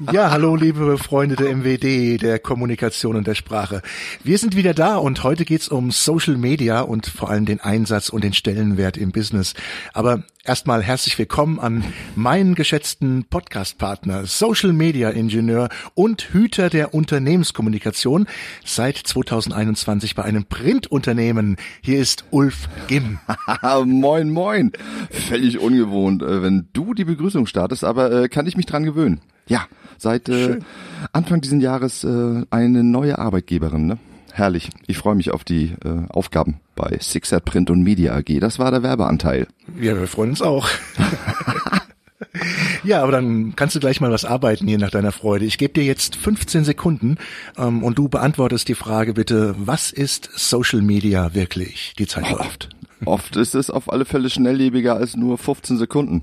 Ja, hallo liebe Freunde der MWD, der Kommunikation und der Sprache. Wir sind wieder da und heute geht's um Social Media und vor allem den Einsatz und den Stellenwert im Business. Aber erstmal herzlich willkommen an meinen geschätzten Podcast-Partner, Social Media Ingenieur und Hüter der Unternehmenskommunikation seit 2021 bei einem Printunternehmen. Hier ist Ulf Gimm. moin, moin. Völlig ungewohnt, äh, wenn du die Begrüßung startest, aber äh, kann ich mich dran gewöhnen. Ja, seit äh, Anfang diesen Jahres äh, eine neue Arbeitgeberin. Ne? Herrlich. Ich freue mich auf die äh, Aufgaben bei Sixert Print und Media AG. Das war der Werbeanteil. Ja, wir freuen uns auch. Ja, aber dann kannst du gleich mal was arbeiten hier nach deiner Freude. Ich gebe dir jetzt 15 Sekunden ähm, und du beantwortest die Frage bitte, was ist Social Media wirklich? Die Zeit läuft. Oft ist es auf alle Fälle schnelllebiger als nur 15 Sekunden.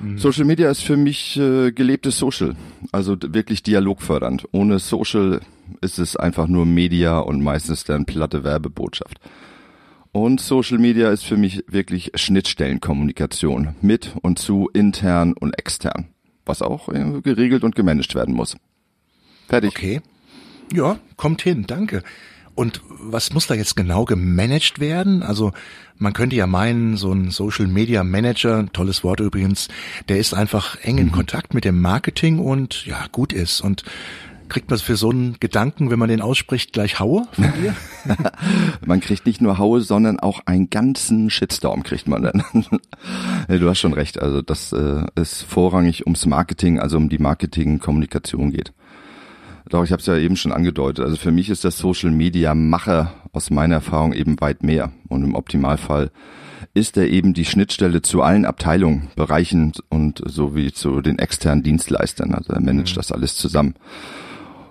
Mhm. Social Media ist für mich äh, gelebtes Social, also wirklich dialogfördernd. Ohne Social ist es einfach nur Media und meistens dann platte Werbebotschaft. Und Social Media ist für mich wirklich Schnittstellenkommunikation mit und zu intern und extern, was auch äh, geregelt und gemanagt werden muss. Fertig. Okay. Ja, kommt hin, danke. Und was muss da jetzt genau gemanagt werden? Also man könnte ja meinen, so ein Social Media Manager, tolles Wort übrigens, der ist einfach eng in mhm. Kontakt mit dem Marketing und ja, gut ist. Und kriegt man für so einen Gedanken, wenn man den ausspricht, gleich Haue von dir? man kriegt nicht nur Haue, sondern auch einen ganzen Shitstorm kriegt man dann. du hast schon recht. Also, dass äh, es vorrangig ums Marketing, also um die Marketingkommunikation geht. Doch, ich habe es ja eben schon angedeutet. Also für mich ist das Social Media Macher aus meiner Erfahrung eben weit mehr. Und im Optimalfall ist er eben die Schnittstelle zu allen Abteilungen, Bereichen und sowie zu den externen Dienstleistern. Also er managt mhm. das alles zusammen.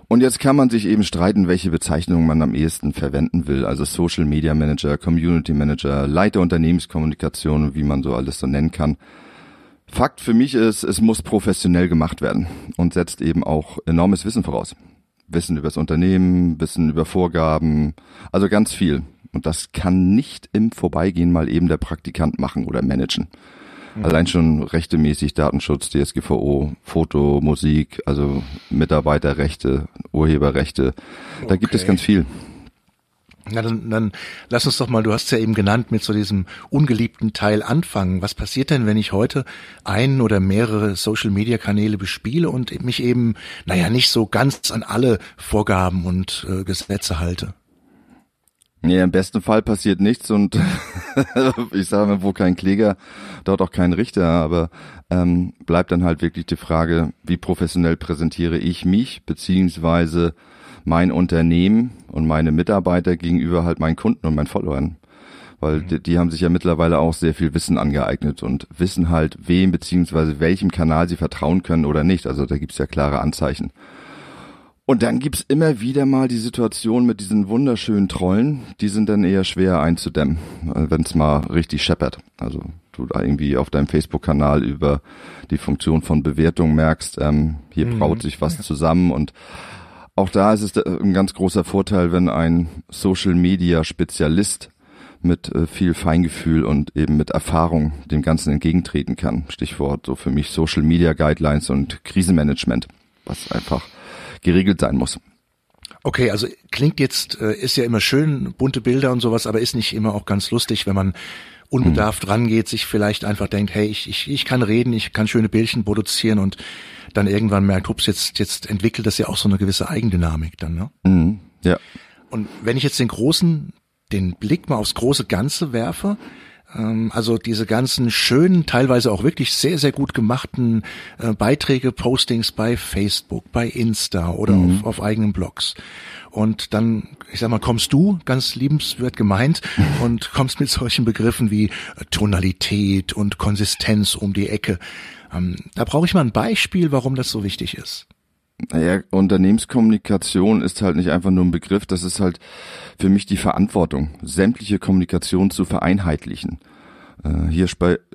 Und jetzt kann man sich eben streiten, welche Bezeichnung man am ehesten verwenden will. Also Social Media Manager, Community Manager, Leiter Unternehmenskommunikation, wie man so alles so nennen kann. Fakt für mich ist, es muss professionell gemacht werden und setzt eben auch enormes Wissen voraus. Wissen über das Unternehmen, Wissen über Vorgaben, also ganz viel. Und das kann nicht im Vorbeigehen mal eben der Praktikant machen oder managen. Mhm. Allein schon rechtemäßig Datenschutz, DSGVO, Foto, Musik, also Mitarbeiterrechte, Urheberrechte. Da okay. gibt es ganz viel. Na dann, dann lass uns doch mal, du hast ja eben genannt, mit so diesem ungeliebten Teil anfangen. Was passiert denn, wenn ich heute ein oder mehrere Social-Media-Kanäle bespiele und mich eben, naja, nicht so ganz an alle Vorgaben und äh, Gesetze halte? Nee, im besten Fall passiert nichts und ich sage mal, wo kein Kläger, dort auch kein Richter, aber ähm, bleibt dann halt wirklich die Frage, wie professionell präsentiere ich mich, beziehungsweise mein Unternehmen und meine Mitarbeiter gegenüber halt meinen Kunden und meinen Followern. Weil mhm. die, die, haben sich ja mittlerweile auch sehr viel Wissen angeeignet und wissen halt, wem beziehungsweise welchem Kanal sie vertrauen können oder nicht. Also da gibt's ja klare Anzeichen. Und dann gibt's immer wieder mal die Situation mit diesen wunderschönen Trollen, die sind dann eher schwer einzudämmen, wenn's mal richtig scheppert. Also du da irgendwie auf deinem Facebook-Kanal über die Funktion von Bewertung merkst, ähm, hier mhm. braut sich was zusammen und auch da ist es ein ganz großer Vorteil, wenn ein Social Media Spezialist mit äh, viel Feingefühl und eben mit Erfahrung dem Ganzen entgegentreten kann. Stichwort so für mich Social Media Guidelines und Krisenmanagement, was einfach geregelt sein muss. Okay, also klingt jetzt, äh, ist ja immer schön, bunte Bilder und sowas, aber ist nicht immer auch ganz lustig, wenn man unbedarft hm. rangeht, sich vielleicht einfach denkt, hey, ich, ich, ich kann reden, ich kann schöne Bildchen produzieren und dann irgendwann merkt, ups, jetzt, jetzt entwickelt das ja auch so eine gewisse Eigendynamik dann, ne? Mhm, ja. Und wenn ich jetzt den großen, den Blick mal aufs große Ganze werfe, also diese ganzen schönen, teilweise auch wirklich sehr, sehr gut gemachten äh, Beiträge, Postings bei Facebook, bei Insta oder mhm. auf, auf eigenen Blogs. Und dann, ich sag mal, kommst du, ganz liebenswert gemeint, und kommst mit solchen Begriffen wie Tonalität und Konsistenz um die Ecke. Ähm, da brauche ich mal ein Beispiel, warum das so wichtig ist. Naja, Unternehmenskommunikation ist halt nicht einfach nur ein Begriff, das ist halt für mich die Verantwortung, sämtliche Kommunikation zu vereinheitlichen. Äh, hier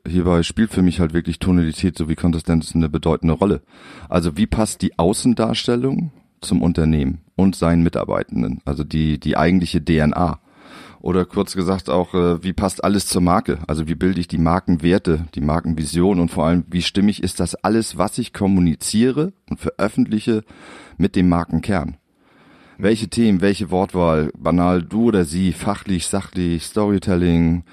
hierbei spielt für mich halt wirklich Tonalität sowie Konsistenz eine bedeutende Rolle. Also wie passt die Außendarstellung zum Unternehmen und seinen Mitarbeitenden, also die, die eigentliche DNA. Oder kurz gesagt auch, äh, wie passt alles zur Marke? Also wie bilde ich die Markenwerte, die Markenvision und vor allem, wie stimmig ist das alles, was ich kommuniziere und veröffentliche mit dem Markenkern? Welche Themen, welche Wortwahl, banal du oder sie, fachlich, sachlich, Storytelling,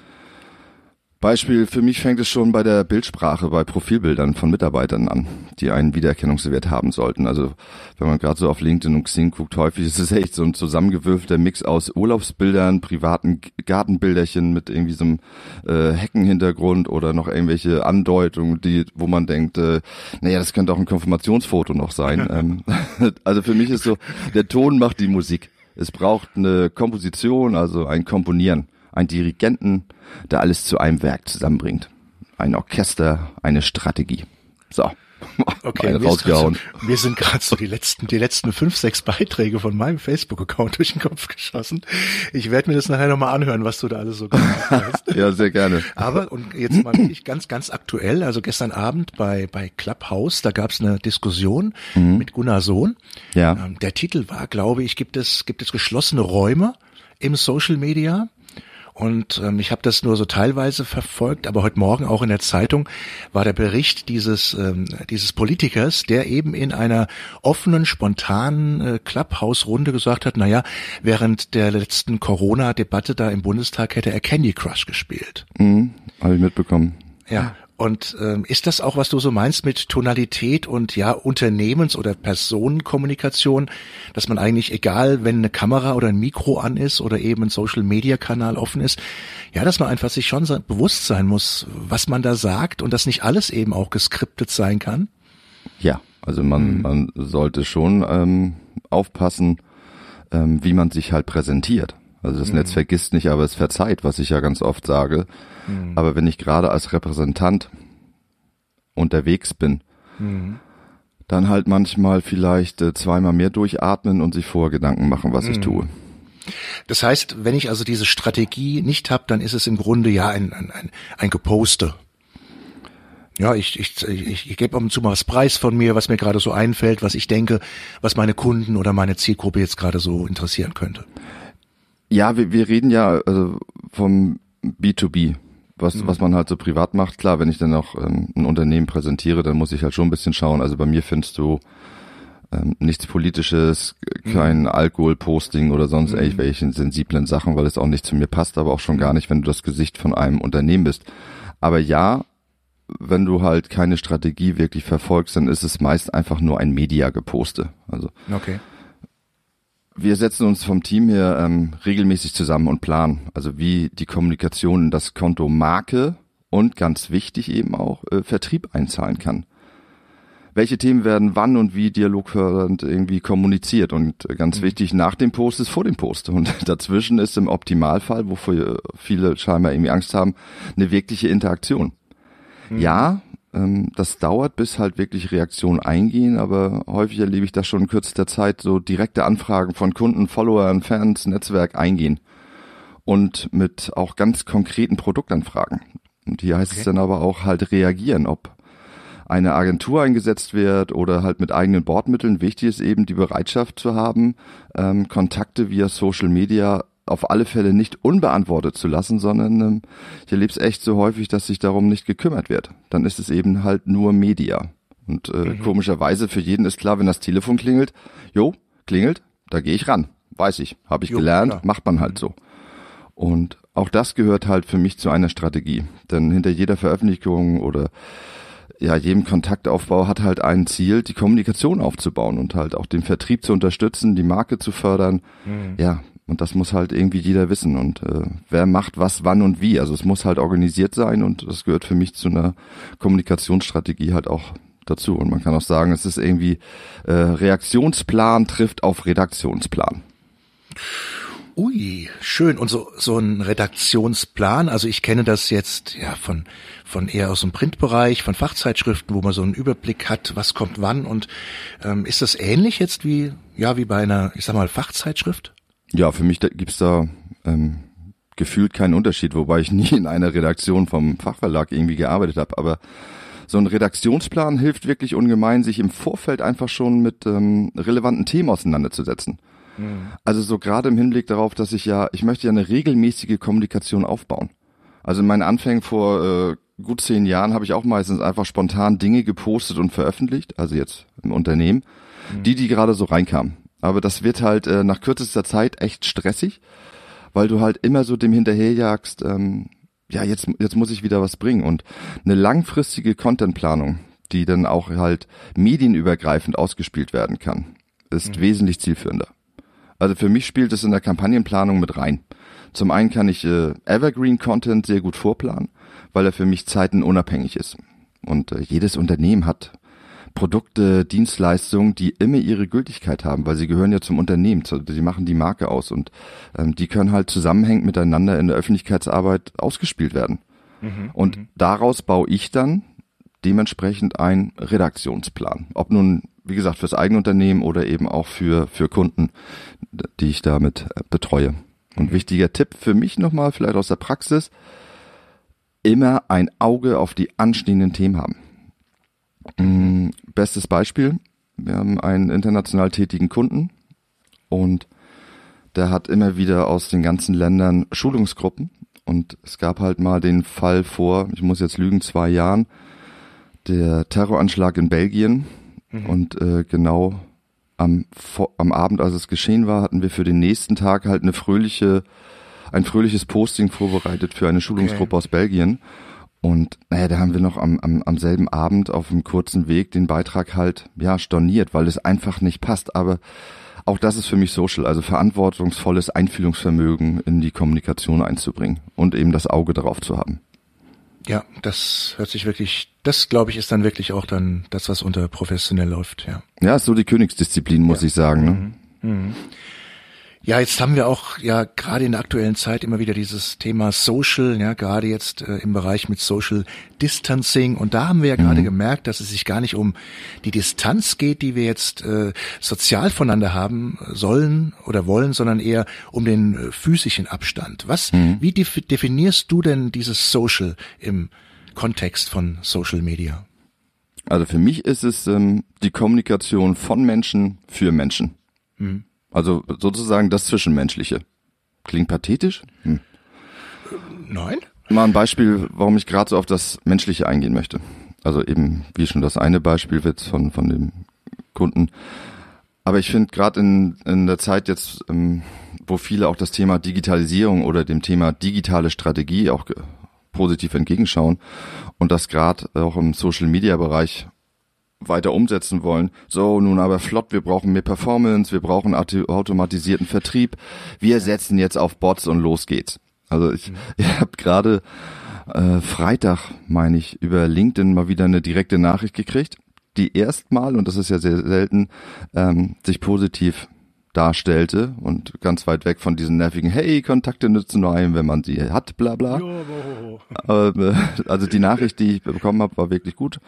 Beispiel, für mich fängt es schon bei der Bildsprache, bei Profilbildern von Mitarbeitern an, die einen Wiedererkennungswert haben sollten. Also wenn man gerade so auf LinkedIn und Xing guckt, häufig ist es echt so ein zusammengewürfelter Mix aus Urlaubsbildern, privaten Gartenbilderchen mit irgendwie so einem äh, Heckenhintergrund oder noch irgendwelche Andeutungen, die, wo man denkt, äh, naja, das könnte auch ein Konfirmationsfoto noch sein. ähm, also für mich ist so, der Ton macht die Musik. Es braucht eine Komposition, also ein Komponieren ein Dirigenten, der alles zu einem Werk zusammenbringt. Ein Orchester, eine Strategie. So. Okay, mir, rausgehauen. So, mir sind gerade so die letzten, die letzten fünf, sechs Beiträge von meinem Facebook-Account durch den Kopf geschossen. Ich werde mir das nachher nochmal anhören, was du da alles so gemacht hast. ja, sehr gerne. Aber und jetzt mal wirklich ganz, ganz aktuell. Also gestern Abend bei bei Clubhouse, da gab es eine Diskussion mhm. mit Gunnar Sohn. Ja. Ähm, der Titel war, glaube ich, gibt es gibt es geschlossene Räume im Social Media? Und ähm, ich habe das nur so teilweise verfolgt, aber heute Morgen auch in der Zeitung war der Bericht dieses, ähm, dieses Politikers, der eben in einer offenen, spontanen äh, Clubhouse-Runde gesagt hat, naja, während der letzten Corona-Debatte da im Bundestag hätte er Candy Crush gespielt. Mhm, habe ich mitbekommen. Ja, und ähm, ist das auch, was du so meinst mit Tonalität und ja Unternehmens- oder Personenkommunikation, dass man eigentlich egal, wenn eine Kamera oder ein Mikro an ist oder eben ein Social-Media-Kanal offen ist, ja, dass man einfach sich schon bewusst sein muss, was man da sagt und dass nicht alles eben auch geskriptet sein kann? Ja, also man, mhm. man sollte schon ähm, aufpassen, ähm, wie man sich halt präsentiert. Also das mhm. Netz vergisst nicht, aber es verzeiht, was ich ja ganz oft sage. Mhm. Aber wenn ich gerade als Repräsentant unterwegs bin, mhm. dann halt manchmal vielleicht äh, zweimal mehr durchatmen und sich vorher Gedanken machen, was ich mhm. tue. Das heißt, wenn ich also diese Strategie nicht habe, dann ist es im Grunde ja ein, ein, ein, ein Geposte. Ja, ich, ich, ich, ich gebe ab und zu mal was Preis von mir, was mir gerade so einfällt, was ich denke, was meine Kunden oder meine Zielgruppe jetzt gerade so interessieren könnte. Ja, wir, wir reden ja also vom B2B, was, mhm. was man halt so privat macht. Klar, wenn ich dann auch ähm, ein Unternehmen präsentiere, dann muss ich halt schon ein bisschen schauen. Also bei mir findest du ähm, nichts Politisches, kein mhm. Alkoholposting oder sonst mhm. irgendwelchen sensiblen Sachen, weil es auch nicht zu mir passt, aber auch schon gar nicht, wenn du das Gesicht von einem Unternehmen bist. Aber ja, wenn du halt keine Strategie wirklich verfolgst, dann ist es meist einfach nur ein Media-Geposte. Also okay wir setzen uns vom Team her ähm, regelmäßig zusammen und planen, also wie die Kommunikation in das Konto Marke und ganz wichtig eben auch äh, Vertrieb einzahlen kann. Welche Themen werden wann und wie dialogfördernd irgendwie kommuniziert und äh, ganz mhm. wichtig, nach dem Post ist vor dem Post und dazwischen ist im Optimalfall, wovor viele scheinbar irgendwie Angst haben, eine wirkliche Interaktion. Mhm. Ja, das dauert, bis halt wirklich Reaktionen eingehen, aber häufig erlebe ich das schon in kürzester Zeit, so direkte Anfragen von Kunden, Followern, Fans, Netzwerk eingehen und mit auch ganz konkreten Produktanfragen. Und hier heißt okay. es dann aber auch halt reagieren, ob eine Agentur eingesetzt wird oder halt mit eigenen Bordmitteln. Wichtig ist eben die Bereitschaft zu haben, ähm, Kontakte via Social Media auf alle Fälle nicht unbeantwortet zu lassen, sondern ähm, ich erlebe es echt so häufig, dass sich darum nicht gekümmert wird. Dann ist es eben halt nur Media. Und äh, mhm. komischerweise für jeden ist klar, wenn das Telefon klingelt, jo, klingelt, da gehe ich ran. Weiß ich, habe ich jo, gelernt, klar. macht man halt mhm. so. Und auch das gehört halt für mich zu einer Strategie. Denn hinter jeder Veröffentlichung oder ja, jedem Kontaktaufbau hat halt ein Ziel, die Kommunikation aufzubauen und halt auch den Vertrieb zu unterstützen, die Marke zu fördern. Mhm. Ja, und das muss halt irgendwie jeder wissen. Und äh, wer macht was, wann und wie. Also es muss halt organisiert sein und das gehört für mich zu einer Kommunikationsstrategie halt auch dazu. Und man kann auch sagen, es ist irgendwie äh, Reaktionsplan trifft auf Redaktionsplan. Ui, schön. Und so, so ein Redaktionsplan, also ich kenne das jetzt ja von, von eher aus dem Printbereich, von Fachzeitschriften, wo man so einen Überblick hat, was kommt wann. Und ähm, ist das ähnlich jetzt wie, ja, wie bei einer, ich sag mal, Fachzeitschrift? Ja, für mich gibt's da ähm, gefühlt keinen Unterschied, wobei ich nie in einer Redaktion vom Fachverlag irgendwie gearbeitet habe. Aber so ein Redaktionsplan hilft wirklich ungemein, sich im Vorfeld einfach schon mit ähm, relevanten Themen auseinanderzusetzen. Also so gerade im Hinblick darauf, dass ich ja, ich möchte ja eine regelmäßige Kommunikation aufbauen. Also in meinen Anfängen vor äh, gut zehn Jahren habe ich auch meistens einfach spontan Dinge gepostet und veröffentlicht, also jetzt im Unternehmen, mhm. die, die gerade so reinkamen. Aber das wird halt äh, nach kürzester Zeit echt stressig, weil du halt immer so dem hinterherjagst, ähm, ja, jetzt, jetzt muss ich wieder was bringen. Und eine langfristige Contentplanung, die dann auch halt medienübergreifend ausgespielt werden kann, ist mhm. wesentlich zielführender. Also für mich spielt es in der Kampagnenplanung mit rein. Zum einen kann ich äh, Evergreen Content sehr gut vorplanen, weil er für mich zeitenunabhängig ist. Und äh, jedes Unternehmen hat Produkte, Dienstleistungen, die immer ihre Gültigkeit haben, weil sie gehören ja zum Unternehmen, sie machen die Marke aus und ähm, die können halt zusammenhängend miteinander in der Öffentlichkeitsarbeit ausgespielt werden. Mhm, und mhm. daraus baue ich dann dementsprechend einen Redaktionsplan. Ob nun, wie gesagt, fürs eigene Unternehmen oder eben auch für, für Kunden, die ich damit äh, betreue. Und mhm. wichtiger Tipp für mich nochmal, vielleicht aus der Praxis, immer ein Auge auf die anstehenden Themen haben. Bestes Beispiel, wir haben einen international tätigen Kunden und der hat immer wieder aus den ganzen Ländern Schulungsgruppen und es gab halt mal den Fall vor, ich muss jetzt lügen, zwei Jahren, der Terroranschlag in Belgien mhm. und äh, genau am, am Abend, als es geschehen war, hatten wir für den nächsten Tag halt eine fröhliche, ein fröhliches Posting vorbereitet für eine Schulungsgruppe okay. aus Belgien. Und naja, da haben wir noch am, am, am selben Abend auf einem kurzen Weg den Beitrag halt ja storniert, weil es einfach nicht passt. Aber auch das ist für mich Social, also verantwortungsvolles Einfühlungsvermögen in die Kommunikation einzubringen und eben das Auge darauf zu haben. Ja, das hört sich wirklich, das glaube ich ist dann wirklich auch dann das, was unter professionell läuft, ja. Ja, ist so die Königsdisziplin, muss ja. ich sagen. Ne? Mhm. Mhm. Ja, jetzt haben wir auch ja gerade in der aktuellen Zeit immer wieder dieses Thema Social, ja, gerade jetzt äh, im Bereich mit Social Distancing. Und da haben wir ja mhm. gerade gemerkt, dass es sich gar nicht um die Distanz geht, die wir jetzt äh, sozial voneinander haben sollen oder wollen, sondern eher um den äh, physischen Abstand. Was, mhm. wie def definierst du denn dieses Social im Kontext von Social Media? Also für mich ist es ähm, die Kommunikation von Menschen für Menschen. Mhm. Also sozusagen das Zwischenmenschliche. Klingt pathetisch? Hm. Nein. Mal ein Beispiel, warum ich gerade so auf das Menschliche eingehen möchte. Also eben, wie schon das eine Beispiel wird von, von dem Kunden. Aber ich finde gerade in, in der Zeit jetzt, ähm, wo viele auch das Thema Digitalisierung oder dem Thema digitale Strategie auch positiv entgegenschauen und das gerade auch im Social-Media-Bereich weiter umsetzen wollen. So, nun aber flott, wir brauchen mehr Performance, wir brauchen automatisierten Vertrieb. Wir setzen jetzt auf Bots und los geht's. Also ich, mhm. ich habe gerade äh, Freitag, meine ich, über LinkedIn mal wieder eine direkte Nachricht gekriegt, die erstmal, und das ist ja sehr selten, ähm, sich positiv darstellte und ganz weit weg von diesen nervigen Hey, Kontakte nützen nur einem, wenn man sie hat, bla bla. Jo, äh, also die Nachricht, die ich bekommen habe, war wirklich gut.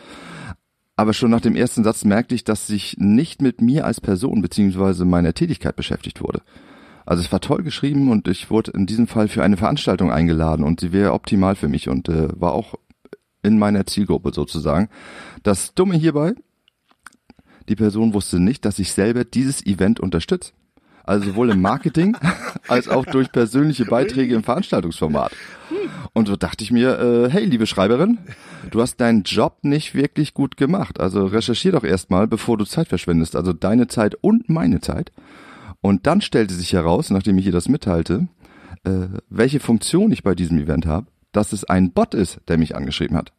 Aber schon nach dem ersten Satz merkte ich, dass sich nicht mit mir als Person beziehungsweise meiner Tätigkeit beschäftigt wurde. Also es war toll geschrieben und ich wurde in diesem Fall für eine Veranstaltung eingeladen und sie wäre optimal für mich und äh, war auch in meiner Zielgruppe sozusagen. Das Dumme hierbei, die Person wusste nicht, dass ich selber dieses Event unterstütze. Also sowohl im Marketing als auch durch persönliche Beiträge im Veranstaltungsformat. Und so dachte ich mir, äh, hey, liebe Schreiberin, du hast deinen Job nicht wirklich gut gemacht. Also recherchier doch erstmal, bevor du Zeit verschwendest. Also deine Zeit und meine Zeit. Und dann stellte sich heraus, nachdem ich ihr das mitteilte, äh, welche Funktion ich bei diesem Event habe, dass es ein Bot ist, der mich angeschrieben hat.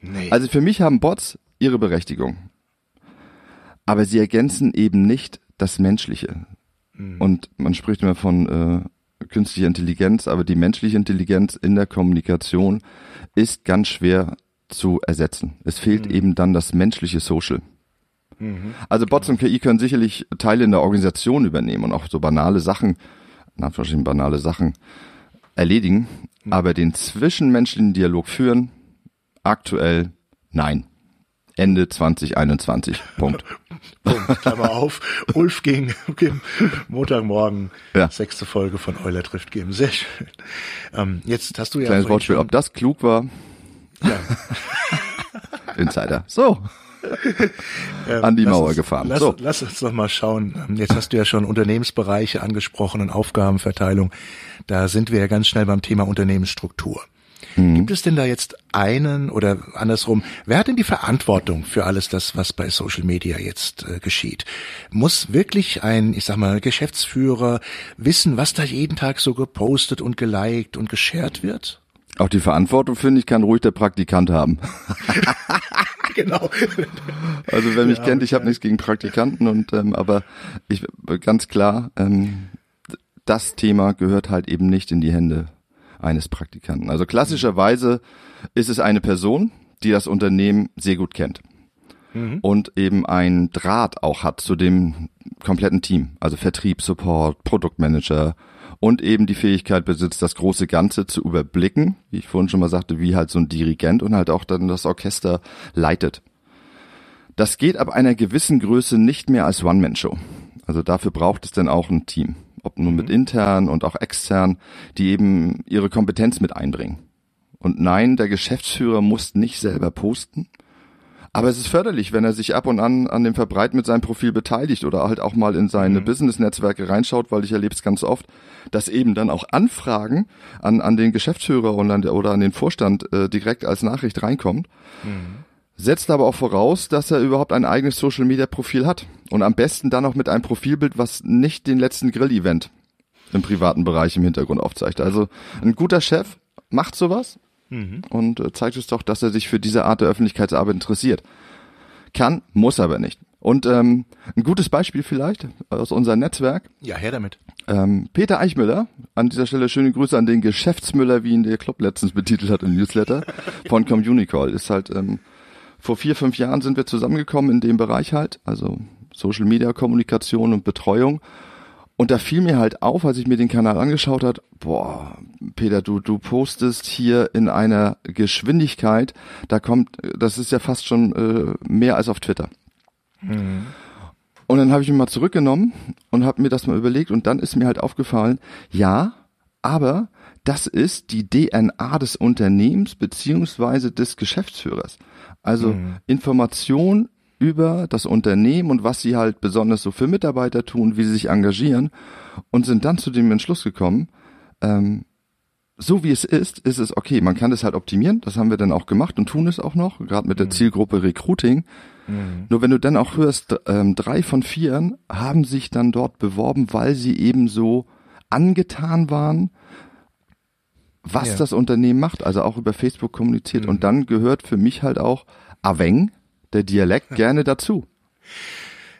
Nee. Also für mich haben Bots ihre Berechtigung. Aber sie ergänzen eben nicht das Menschliche. Mhm. Und man spricht immer von äh, künstlicher Intelligenz, aber die menschliche Intelligenz in der Kommunikation ist ganz schwer zu ersetzen. Es fehlt mhm. eben dann das menschliche Social. Mhm. Also Bots und KI können sicherlich Teile in der Organisation übernehmen und auch so banale Sachen, in Anführungsstrichen banale Sachen erledigen, mhm. aber den zwischenmenschlichen Dialog führen, aktuell nein. Ende 2021. Punkt. Punkt. Klammer auf. Ulf ging, ging Montagmorgen ja. sechste Folge von Euler trifft geben. Sehr schön. Ähm, jetzt hast du ja. Kleines Wortspiel. Ob das klug war? Ja. Insider. So. an die Mauer uns, gefahren. Lass, so. lass uns doch mal schauen. Ähm, jetzt hast du ja schon Unternehmensbereiche angesprochen und Aufgabenverteilung. Da sind wir ja ganz schnell beim Thema Unternehmensstruktur. Mhm. Gibt es denn da jetzt einen oder andersrum, wer hat denn die Verantwortung für alles das, was bei Social Media jetzt äh, geschieht? Muss wirklich ein, ich sag mal, Geschäftsführer wissen, was da jeden Tag so gepostet und geliked und geshared wird? Auch die Verantwortung, finde ich, kann ruhig der Praktikant haben. genau. Also wer mich ja, kennt, ich habe nichts gegen Praktikanten und ähm, aber ich ganz klar, ähm, das Thema gehört halt eben nicht in die Hände eines Praktikanten. Also klassischerweise ist es eine Person, die das Unternehmen sehr gut kennt mhm. und eben ein Draht auch hat zu dem kompletten Team, also Vertrieb, Support, Produktmanager und eben die Fähigkeit besitzt, das große Ganze zu überblicken, wie ich vorhin schon mal sagte, wie halt so ein Dirigent und halt auch dann das Orchester leitet. Das geht ab einer gewissen Größe nicht mehr als One-Man-Show. Also dafür braucht es dann auch ein Team ob nur mit mhm. intern und auch extern, die eben ihre Kompetenz mit einbringen. Und nein, der Geschäftsführer muss nicht selber posten. Aber es ist förderlich, wenn er sich ab und an an dem Verbreiten mit seinem Profil beteiligt oder halt auch mal in seine mhm. Business-Netzwerke reinschaut, weil ich erlebe es ganz oft, dass eben dann auch Anfragen an, an den Geschäftsführer und an der, oder an den Vorstand äh, direkt als Nachricht reinkommt. Mhm setzt aber auch voraus, dass er überhaupt ein eigenes Social Media Profil hat. Und am besten dann auch mit einem Profilbild, was nicht den letzten Grill-Event im privaten Bereich im Hintergrund aufzeigt. Also ein guter Chef macht sowas mhm. und äh, zeigt es doch, dass er sich für diese Art der Öffentlichkeitsarbeit interessiert. Kann, muss aber nicht. Und ähm, ein gutes Beispiel vielleicht aus unserem Netzwerk. Ja, her damit. Ähm, Peter Eichmüller, an dieser Stelle schöne Grüße an den Geschäftsmüller, wie ihn der Club letztens betitelt hat im Newsletter von Communicall. Ist halt ähm, vor vier, fünf Jahren sind wir zusammengekommen in dem Bereich halt, also Social Media Kommunikation und Betreuung. Und da fiel mir halt auf, als ich mir den Kanal angeschaut hat, boah, Peter, du, du postest hier in einer Geschwindigkeit, da kommt, das ist ja fast schon äh, mehr als auf Twitter. Mhm. Und dann habe ich mich mal zurückgenommen und habe mir das mal überlegt und dann ist mir halt aufgefallen, ja, aber das ist die DNA des Unternehmens beziehungsweise des Geschäftsführers. Also mhm. Information über das Unternehmen und was sie halt besonders so für Mitarbeiter tun, wie sie sich engagieren und sind dann zu dem Entschluss gekommen, ähm, so wie es ist, ist es okay. Man kann das halt optimieren. Das haben wir dann auch gemacht und tun es auch noch, gerade mit der mhm. Zielgruppe Recruiting. Mhm. Nur wenn du dann auch hörst, ähm, drei von vier haben sich dann dort beworben, weil sie eben so angetan waren was ja. das Unternehmen macht, also auch über Facebook kommuniziert. Mhm. Und dann gehört für mich halt auch Aveng, der Dialekt, gerne dazu.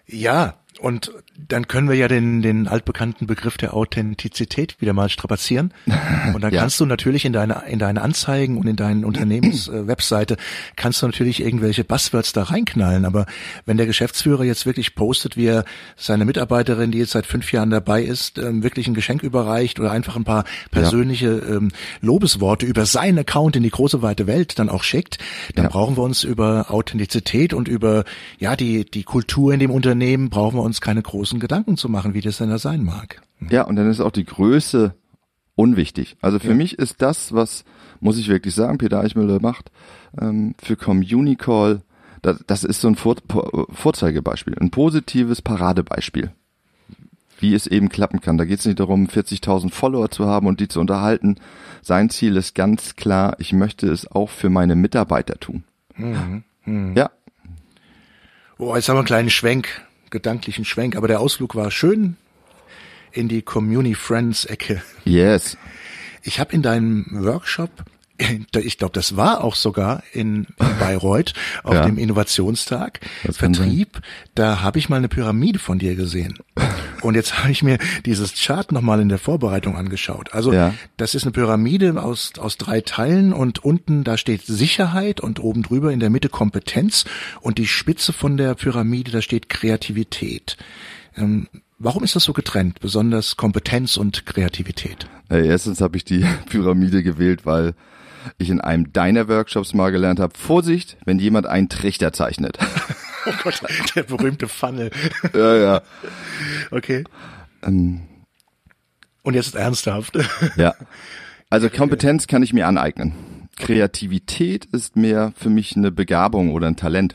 Ja, und dann können wir ja den, den altbekannten Begriff der Authentizität wieder mal strapazieren. Und dann ja. kannst du natürlich in deine, in deine Anzeigen und in deine Unternehmenswebseite, äh, kannst du natürlich irgendwelche Buzzwords da reinknallen. Aber wenn der Geschäftsführer jetzt wirklich postet, wie er seine Mitarbeiterin, die jetzt seit fünf Jahren dabei ist, ähm, wirklich ein Geschenk überreicht oder einfach ein paar persönliche ja. ähm, Lobesworte über seinen Account in die große weite Welt dann auch schickt, dann ja. brauchen wir uns über Authentizität und über ja die, die Kultur in dem Unternehmen, brauchen wir uns keine großen Gedanken zu machen, wie das denn da sein mag. Ja, und dann ist auch die Größe unwichtig. Also für ja. mich ist das, was, muss ich wirklich sagen, Peter Eichmüller macht, ähm, für Communicall, das, das ist so ein Vor Vorzeigebeispiel, ein positives Paradebeispiel wie es eben klappen kann. Da geht es nicht darum, 40.000 Follower zu haben und die zu unterhalten. Sein Ziel ist ganz klar, ich möchte es auch für meine Mitarbeiter tun. Mhm. Mhm. Ja. Oh, jetzt haben wir einen kleinen Schwenk gedanklichen Schwenk, aber der Ausflug war schön in die Community Friends Ecke. Yes. Ich habe in deinem Workshop ich glaube, das war auch sogar in, Bayreuth auf ja. dem Innovationstag Vertrieb. Da habe ich mal eine Pyramide von dir gesehen. Und jetzt habe ich mir dieses Chart nochmal in der Vorbereitung angeschaut. Also ja. das ist eine Pyramide aus, aus drei Teilen und unten da steht Sicherheit und oben drüber in der Mitte Kompetenz und die Spitze von der Pyramide, da steht Kreativität. Ähm, Warum ist das so getrennt, besonders Kompetenz und Kreativität? Erstens habe ich die Pyramide gewählt, weil ich in einem deiner Workshops mal gelernt habe, Vorsicht, wenn jemand einen Trichter zeichnet. Gott, der berühmte Funnel. ja, ja. Okay. Ähm, Und jetzt ernsthaft. ja. Also Kompetenz kann ich mir aneignen. Kreativität ist mehr für mich eine Begabung oder ein Talent.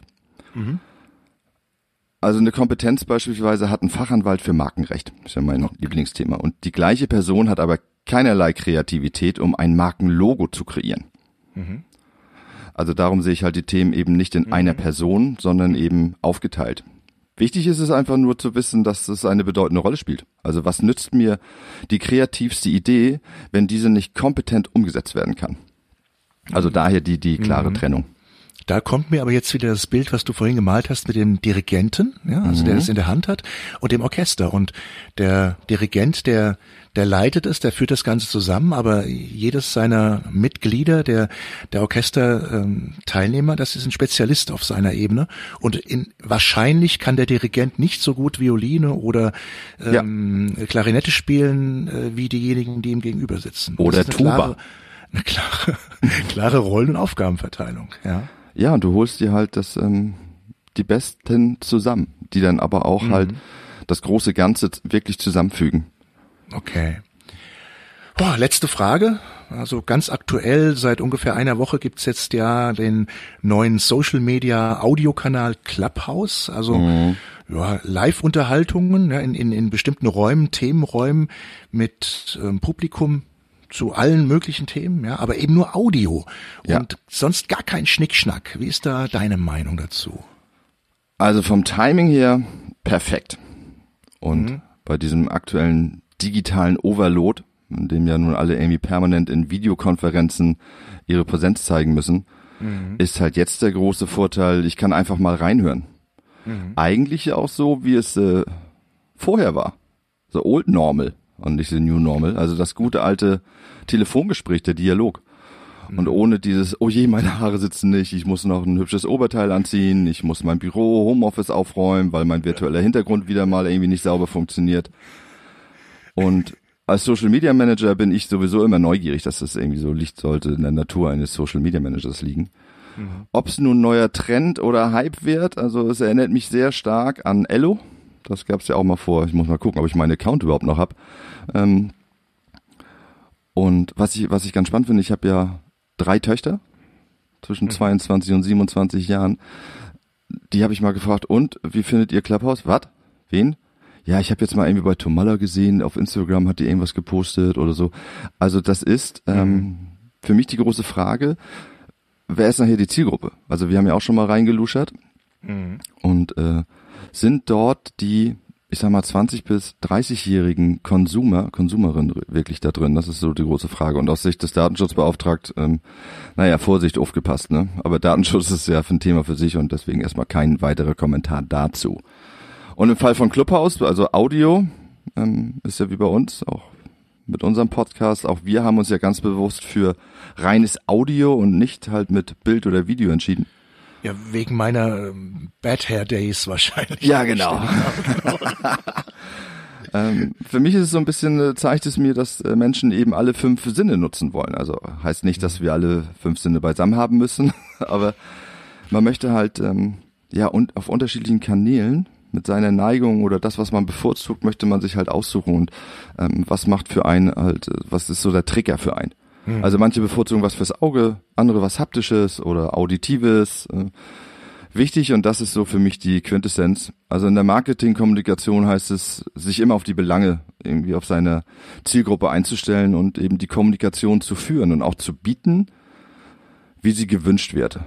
Also eine Kompetenz beispielsweise hat ein Fachanwalt für Markenrecht, ist ja mein Lieblingsthema. Und die gleiche Person hat aber keinerlei Kreativität, um ein Markenlogo zu kreieren. Also darum sehe ich halt die Themen eben nicht in einer Person, sondern eben aufgeteilt. Wichtig ist es einfach nur zu wissen, dass es eine bedeutende Rolle spielt. Also was nützt mir die kreativste Idee, wenn diese nicht kompetent umgesetzt werden kann? Also daher die, die klare Trennung. Da kommt mir aber jetzt wieder das Bild, was du vorhin gemalt hast mit dem Dirigenten, ja, also der das in der Hand hat und dem Orchester. Und der Dirigent, der, der leitet es, der führt das Ganze zusammen, aber jedes seiner Mitglieder, der, der Orchesterteilnehmer, das ist ein Spezialist auf seiner Ebene. Und in, wahrscheinlich kann der Dirigent nicht so gut Violine oder ähm, Klarinette spielen, äh, wie diejenigen, die ihm gegenüber sitzen. Oder Tuba. Klare, eine klare, klare Rollen- und Aufgabenverteilung, ja. Ja, und du holst dir halt das, ähm, die Besten zusammen, die dann aber auch halt das große Ganze wirklich zusammenfügen. Okay. Boah, letzte Frage. Also ganz aktuell, seit ungefähr einer Woche gibt's jetzt ja den neuen Social Media Audiokanal Clubhouse. Also ja, Live-Unterhaltungen ja, in, in, in bestimmten Räumen, Themenräumen mit ähm, Publikum zu allen möglichen Themen, ja, aber eben nur Audio Ja. und sonst gar kein Schnickschnack. Wie ist da deine Meinung dazu? Also vom Timing her perfekt. Und bei diesem aktuellen digitalen Overload, in dem ja nun alle irgendwie permanent in Videokonferenzen ihre Präsenz zeigen müssen, ist halt jetzt der große Vorteil, ich kann einfach mal reinhören. Eigentlich ja auch so, wie es äh, vorher war. So old normal und nicht so new normal. Also das gute alte Telefongespräch, der Dialog. Und ohne dieses, oh je, meine Haare sitzen nicht, ich muss noch ein hübsches Oberteil anziehen, ich muss mein Büro, Homeoffice aufräumen, weil mein virtueller Hintergrund wieder mal irgendwie nicht sauber funktioniert. Und als Social Media Manager bin ich sowieso immer neugierig, dass das irgendwie so liegt sollte in der Natur eines Social Media Managers liegen. Ob es nun neuer Trend oder Hype wird, also es erinnert mich sehr stark an Ello. Das gab es ja auch mal vor. Ich muss mal gucken, ob ich meinen Account überhaupt noch hab. Ähm, und was ich, was ich ganz spannend finde, ich habe ja drei Töchter zwischen 22 und 27 Jahren. Die habe ich mal gefragt, und wie findet ihr Clubhouse? Was? Wen? Ja, ich habe jetzt mal irgendwie bei Tomalla gesehen, auf Instagram hat die irgendwas gepostet oder so. Also das ist ähm, für mich die große Frage, wer ist nachher die Zielgruppe? Also wir haben ja auch schon mal reingeluschert und äh, sind dort die, ich sag mal, 20 bis 30-jährigen Konsumer, Konsumerinnen wirklich da drin? Das ist so die große Frage. Und aus Sicht des Datenschutzbeauftragten, ähm, naja, Vorsicht, aufgepasst, ne? Aber Datenschutz ist ja ein Thema für sich und deswegen erstmal kein weiterer Kommentar dazu. Und im Fall von Clubhouse, also Audio, ähm, ist ja wie bei uns, auch mit unserem Podcast, auch wir haben uns ja ganz bewusst für reines Audio und nicht halt mit Bild oder Video entschieden. Ja, wegen meiner ähm, Bad Hair Days wahrscheinlich. Ja, genau. ähm, für mich ist es so ein bisschen, äh, zeigt es mir, dass äh, Menschen eben alle fünf Sinne nutzen wollen. Also heißt nicht, dass wir alle fünf Sinne beisammen haben müssen, aber man möchte halt, ähm, ja, und auf unterschiedlichen Kanälen mit seiner Neigung oder das, was man bevorzugt, möchte man sich halt aussuchen und ähm, was macht für einen halt, äh, was ist so der Trigger für einen. Also manche bevorzugen was fürs Auge, andere was haptisches oder auditives. Äh, wichtig und das ist so für mich die Quintessenz. Also in der Marketingkommunikation heißt es, sich immer auf die Belange, irgendwie auf seine Zielgruppe einzustellen und eben die Kommunikation zu führen und auch zu bieten, wie sie gewünscht wird.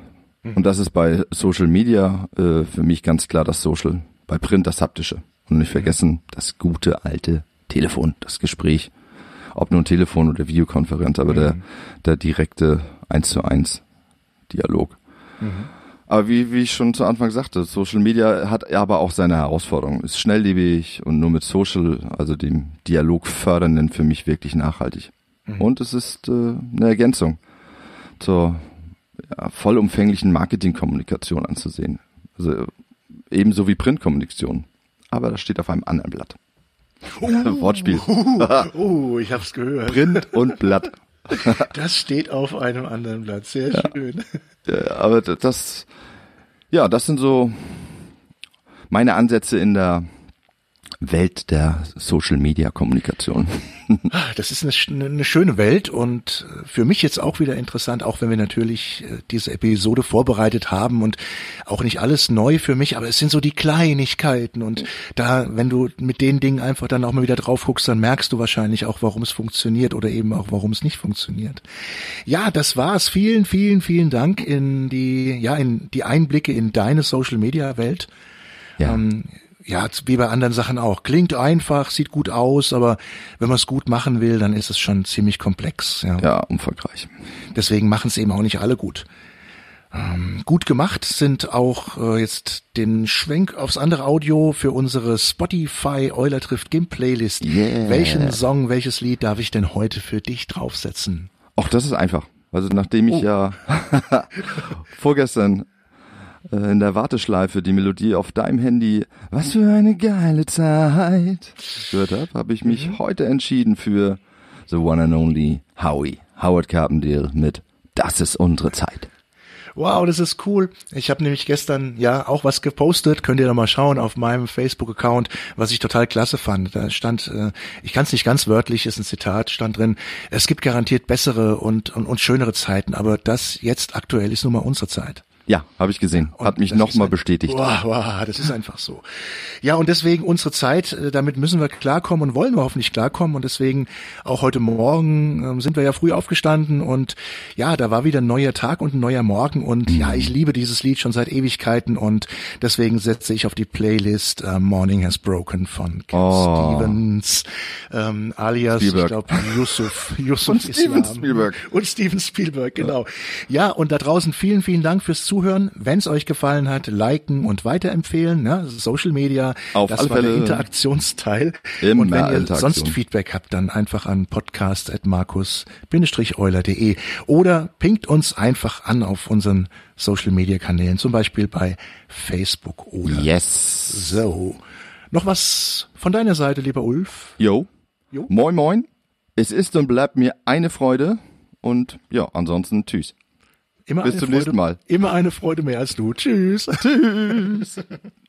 Und das ist bei Social Media äh, für mich ganz klar das Social, bei Print das haptische. Und nicht vergessen, das gute alte Telefon, das Gespräch. Ob nun Telefon oder Videokonferenz, aber der, der direkte eins zu eins Dialog. Aber wie, wie ich schon zu Anfang sagte, Social Media hat aber auch seine Herausforderungen. Ist schnelllebig und nur mit Social, also dem Dialog fördernden, für mich wirklich nachhaltig. Und es ist äh, eine Ergänzung zur ja, vollumfänglichen Marketingkommunikation anzusehen. Also äh, ebenso wie Printkommunikation. Aber das steht auf einem anderen Blatt. Wortspiel. Oh, ich hab's gehört. Print und Blatt. Das steht auf einem anderen Blatt. Sehr schön. Ja, aber das, ja, das sind so meine Ansätze in der Welt der Social Media Kommunikation. Das ist eine, eine, schöne Welt und für mich jetzt auch wieder interessant, auch wenn wir natürlich äh, diese Episode vorbereitet haben und auch nicht alles neu für mich, aber es sind so die Kleinigkeiten und da, wenn du mit den Dingen einfach dann auch mal wieder drauf guckst, dann merkst du wahrscheinlich auch, warum es funktioniert oder eben auch, warum es nicht funktioniert. Ja, das war's. Vielen, vielen, vielen Dank in die, ja, in die Einblicke in deine Social Media Welt. Ja. Ähm, ja, wie bei anderen Sachen auch. Klingt einfach, sieht gut aus, aber wenn man es gut machen will, dann ist es schon ziemlich komplex. Ja, ja umfangreich. Deswegen machen es eben auch nicht alle gut. Ähm, gut gemacht sind auch äh, jetzt den Schwenk aufs andere Audio für unsere Spotify Euler trifft Gimp Playlist. Yeah. Welchen Song, welches Lied darf ich denn heute für dich draufsetzen? Ach, das ist einfach. Also nachdem ich oh. ja vorgestern in der Warteschleife die Melodie auf deinem Handy Was für eine geile Zeit gehört habe, habe ich mich mhm. heute entschieden für The One and Only Howie, Howard Carpendale mit Das ist unsere Zeit. Wow, das ist cool. Ich habe nämlich gestern ja auch was gepostet, könnt ihr da mal schauen auf meinem Facebook-Account, was ich total klasse fand. Da stand, äh, ich kann es nicht ganz wörtlich, ist ein Zitat, stand drin, es gibt garantiert bessere und, und, und schönere Zeiten, aber das jetzt aktuell ist nun mal unsere Zeit. Ja, habe ich gesehen. Hat mich nochmal bestätigt. Wow, wow, das ist einfach so. Ja, und deswegen unsere Zeit, äh, damit müssen wir klarkommen und wollen wir hoffentlich klarkommen. Und deswegen auch heute Morgen ähm, sind wir ja früh aufgestanden und ja, da war wieder ein neuer Tag und ein neuer Morgen. Und mhm. ja, ich liebe dieses Lied schon seit Ewigkeiten und deswegen setze ich auf die Playlist uh, Morning Has Broken von Cat oh. Stevens, ähm, alias, Spielberg. ich glaube, Yusuf, Yusuf und Steven Spielberg. Und Steven Spielberg, genau. Ja. ja, und da draußen vielen, vielen Dank fürs Zuhören. Wenn es euch gefallen hat, liken und weiterempfehlen. Ne? Social Media, Auf das war Fälle. der Interaktionsteil. Immer und wenn ihr sonst Feedback habt, dann einfach an podcast.markus-euler.de oder pinkt uns einfach an auf unseren Social Media Kanälen, zum Beispiel bei Facebook oder Yes. So. Noch was von deiner Seite, lieber Ulf? Jo. jo. Moin, moin. Es ist und bleibt mir eine Freude und ja, ansonsten tschüss. Immer Bis zum Freude, nächsten Mal. Immer eine Freude mehr als du. Tschüss. Tschüss.